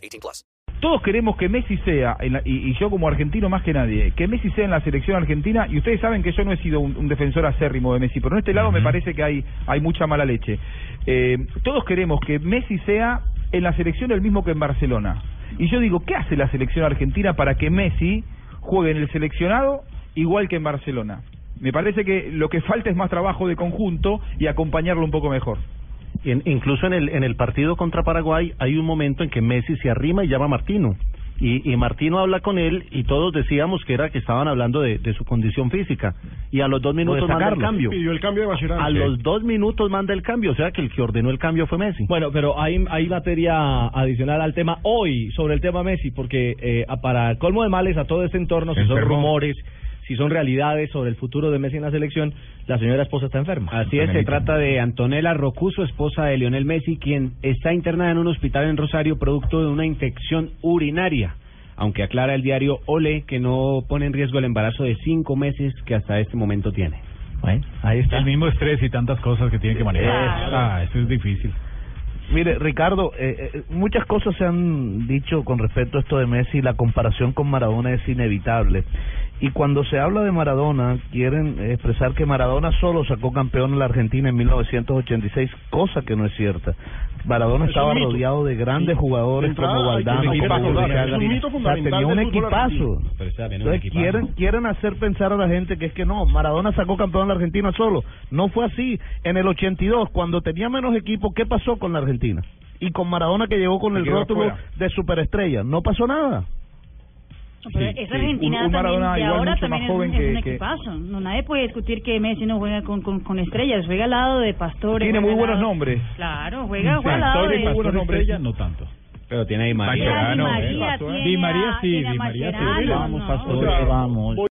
18 plus. Todos queremos que Messi sea, en la- y, y yo como argentino más que nadie, que Messi sea en la selección argentina, y ustedes saben que yo no he sido un, un defensor acérrimo de Messi, pero en este lado me parece que hay, hay mucha mala leche. Eh, todos queremos que Messi sea en la selección el mismo que en Barcelona. Y yo digo, ¿qué hace la selección argentina para que Messi juegue en el seleccionado igual que en Barcelona? Me parece que lo que falta es más trabajo de conjunto y acompañarlo un poco mejor. Y en- incluso en el, en el partido contra Paraguay hay un momento en que Messi se arrima y llama a Martino. Y, y Martino habla con él y todos decíamos que era que estaban hablando de, de su condición física. Y a los dos minutos manda el cambio. Pidió el cambio de Mascherano. A los dos minutos manda el cambio. O sea que el que ordenó el cambio fue Messi. Bueno, pero hay, hay materia adicional al tema hoy sobre el tema Messi, porque eh, para colmo de males a todo este entorno, si son rumores, si son realidades sobre el futuro de Messi en la selección, la señora esposa está enferma. Así es, se trata de Antonella Rocuso, esposa de Lionel Messi, quien está internada en un hospital en Rosario producto de una infección urinaria. Aunque aclara el diario Ole que no pone en riesgo el embarazo de cinco meses que hasta este momento tiene. Bueno, ahí está. El mismo estrés y tantas cosas que tiene que manejar. Ah, eso es difícil. Mire, Ricardo, eh, eh, muchas cosas se han dicho con respecto a esto de Messi, la comparación con Maradona es inevitable. Y cuando se habla de Maradona, quieren expresar que Maradona solo sacó campeón en la Argentina en 1986, cosa que no es cierta. Maradona Es estaba rodeado de grandes jugadores De entrada, como Valdano, como O sea, tenía un Entonces equipazo. quieren, quieren hacer pensar a la gente que es que no, Maradona sacó campeón en la Argentina solo. No fue así. En el 82, cuando tenía menos equipo, ¿qué pasó con la Argentina? Y con Maradona que llegó con Se el rótulo afuera. de superestrella. No pasó nada. No, pero Sí, sí. Argentina Un- un también Maradona de igual ahora mucho también más es, joven un- es que- un que- equipazo. No, nadie puede discutir que Messi no juega con, con, con estrellas, juega al lado de Pastore. Tiene muy buenos nombres. Claro, juega, Sí, juega al lado de... muy buenos nombres. Estrella, no tanto. Pero tiene a Di María, eh. tiene Di María sí, Di María sí. Vamos, no. Pastore, O sea, vamos.